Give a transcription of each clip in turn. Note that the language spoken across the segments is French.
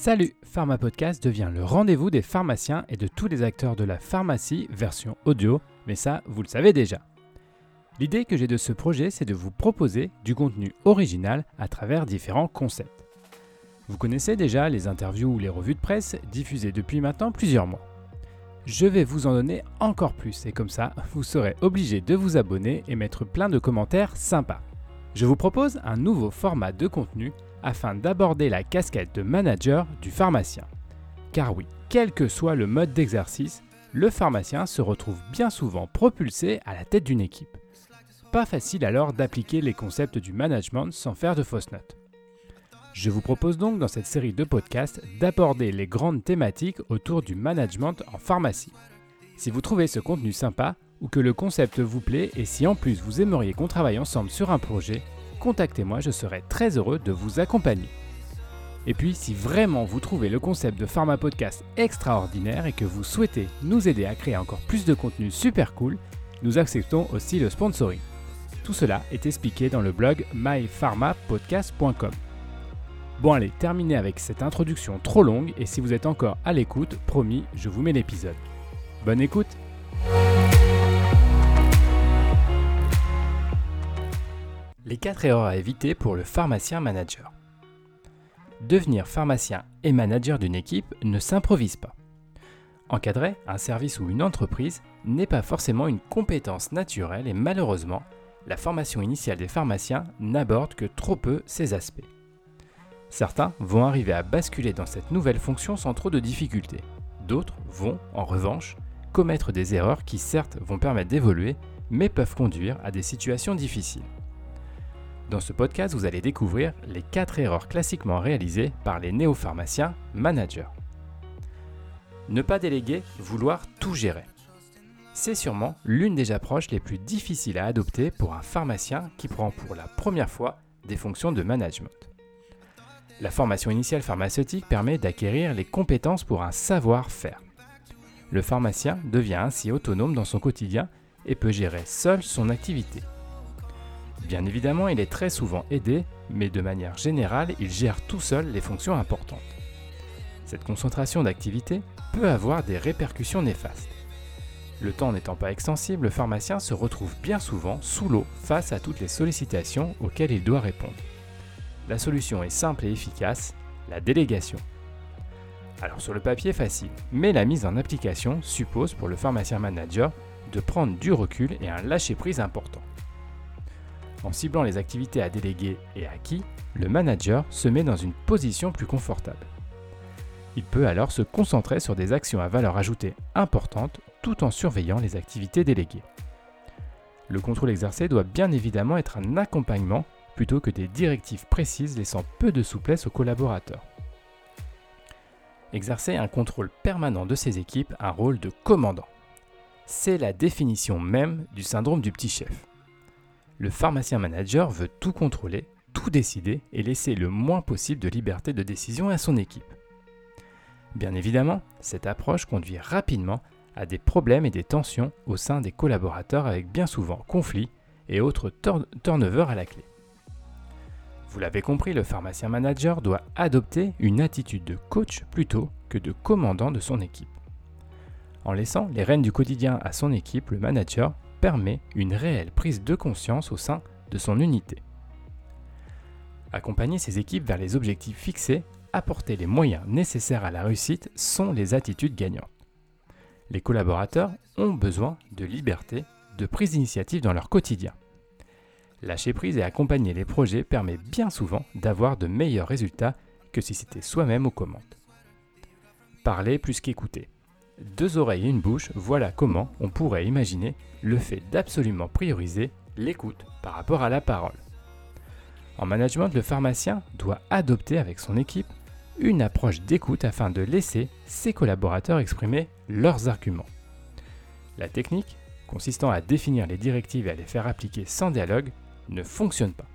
Salut, Pharma Podcast devient le rendez-vous des pharmaciens et de tous les acteurs de la pharmacie version audio, mais ça, vous le savez déjà. L'idée que j'ai de ce projet, c'est de vous proposer du contenu original à travers différents concepts. Vous connaissez déjà les interviews ou les revues de presse diffusées depuis maintenant plusieurs mois. Je vais vous en donner encore plus et comme ça, vous serez obligé de vous abonner et mettre plein de commentaires sympas. Je vous propose un nouveau format de contenu afin d'aborder la casquette de manager du pharmacien. Car oui, quel que soit le mode d'exercice, le pharmacien se retrouve bien souvent propulsé à la tête d'une équipe. Pas facile alors d'appliquer les concepts du management sans faire de fausses notes. Je vous propose donc dans cette série de podcasts d'aborder les grandes thématiques autour du management en pharmacie. Si vous trouvez ce contenu sympa ou que le concept vous plaît et si en plus vous aimeriez qu'on travaille ensemble sur un projet, contactez-moi, je serai très heureux de vous accompagner. Et puis, si vraiment vous trouvez le concept de Pharma Podcast extraordinaire et que vous souhaitez nous aider à créer encore plus de contenu super cool, nous acceptons aussi le sponsoring. Tout cela est expliqué dans le blog mypharmapodcast.com. Bon allez, terminez avec cette introduction trop longue et si vous êtes encore à l'écoute, promis, je vous mets l'épisode. Bonne écoute Les 4 erreurs à éviter pour le pharmacien manager. Devenir pharmacien et manager d'une équipe ne s'improvise pas. Encadrer un service ou une entreprise n'est pas forcément une compétence naturelle et malheureusement, la formation initiale des pharmaciens n'aborde que trop peu ces aspects. Certains vont arriver à basculer dans cette nouvelle fonction sans trop de difficultés. D'autres vont, en revanche, commettre des erreurs qui certes vont permettre d'évoluer, mais peuvent conduire à des situations difficiles. Dans ce podcast, vous allez découvrir les 4 erreurs classiquement réalisées par les néopharmaciens managers. Ne pas déléguer, vouloir tout gérer. C'est sûrement l'une des approches les plus difficiles à adopter pour un pharmacien qui prend pour la première fois des fonctions de management. La formation initiale pharmaceutique permet d'acquérir les compétences pour un savoir-faire. Le pharmacien devient ainsi autonome dans son quotidien et peut gérer seul son activité. Bien évidemment, il est très souvent aidé, mais de manière générale, il gère tout seul les fonctions importantes. Cette concentration d'activité peut avoir des répercussions néfastes. Le temps n'étant pas extensible, le pharmacien se retrouve bien souvent sous l'eau face à toutes les sollicitations auxquelles il doit répondre. La solution est simple et efficace, la délégation. Alors sur le papier facile, mais la mise en application suppose pour le pharmacien manager de prendre du recul et un lâcher-prise important. En ciblant les activités à déléguer et à qui, le manager se met dans une position plus confortable. Il peut alors se concentrer sur des actions à valeur ajoutée importante tout en surveillant les activités déléguées. Le contrôle exercé doit bien évidemment être un accompagnement plutôt que des directives précises laissant peu de souplesse aux collaborateurs. Exercer un contrôle permanent de ses équipes un rôle de commandant. C'est la définition même du syndrome du petit chef le pharmacien manager veut tout contrôler, tout décider et laisser le moins possible de liberté de décision à son équipe. Bien évidemment, cette approche conduit rapidement à des problèmes et des tensions au sein des collaborateurs avec bien souvent conflits et autres turnover à la clé. Vous l'avez compris, le pharmacien manager doit adopter une attitude de coach plutôt que de commandant de son équipe. En laissant les rênes du quotidien à son équipe, le manager permet une réelle prise de conscience au sein de son unité. Accompagner ses équipes vers les objectifs fixés, apporter les moyens nécessaires à la réussite sont les attitudes gagnantes. Les collaborateurs ont besoin de liberté, de prise d'initiative dans leur quotidien. Lâcher prise et accompagner les projets permet bien souvent d'avoir de meilleurs résultats que si c'était soi-même aux commandes. Parler plus qu'écouter deux oreilles et une bouche, voilà comment on pourrait imaginer le fait d'absolument prioriser l'écoute par rapport à la parole. En management, le pharmacien doit adopter avec son équipe une approche d'écoute afin de laisser ses collaborateurs exprimer leurs arguments. La technique, consistant à définir les directives et à les faire appliquer sans dialogue, ne fonctionne pas.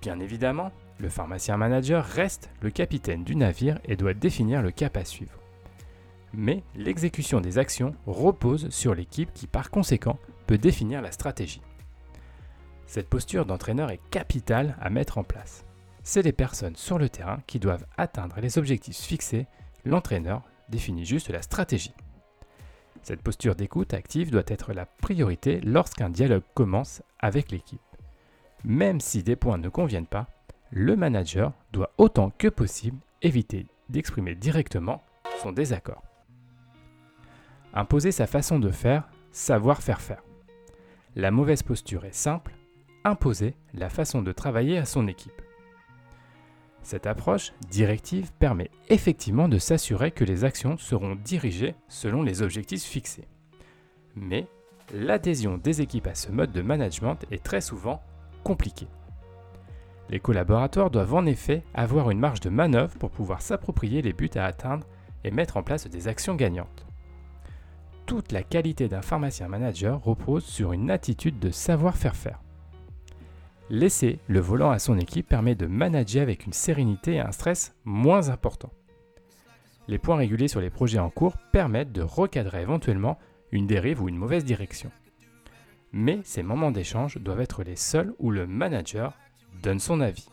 Bien évidemment, le pharmacien manager reste le capitaine du navire et doit définir le cap à suivre mais l'exécution des actions repose sur l'équipe qui par conséquent peut définir la stratégie. Cette posture d'entraîneur est capitale à mettre en place. c'est les personnes sur le terrain qui doivent atteindre les objectifs fixés, l'entraîneur définit juste la stratégie. Cette posture d'écoute active doit être la priorité lorsqu'un dialogue commence avec l'équipe. Même si des points ne conviennent pas, le manager doit autant que possible éviter d'exprimer directement son désaccord. Imposer sa façon de faire, savoir faire faire. La mauvaise posture est simple, imposer la façon de travailler à son équipe. Cette approche directive permet effectivement de s'assurer que les actions seront dirigées selon les objectifs fixés. Mais l'adhésion des équipes à ce mode de management est très souvent compliquée. Les collaborateurs doivent en effet avoir une marge de manœuvre pour pouvoir s'approprier les buts à atteindre et mettre en place des actions gagnantes. Toute la qualité d'un pharmacien manager repose sur une attitude de savoir faire faire. Laisser le volant à son équipe permet de manager avec une sérénité et un stress moins important. Les points régulés sur les projets en cours permettent de recadrer éventuellement une dérive ou une mauvaise direction. Mais ces moments d'échange doivent être les seuls où le manager donne son avis.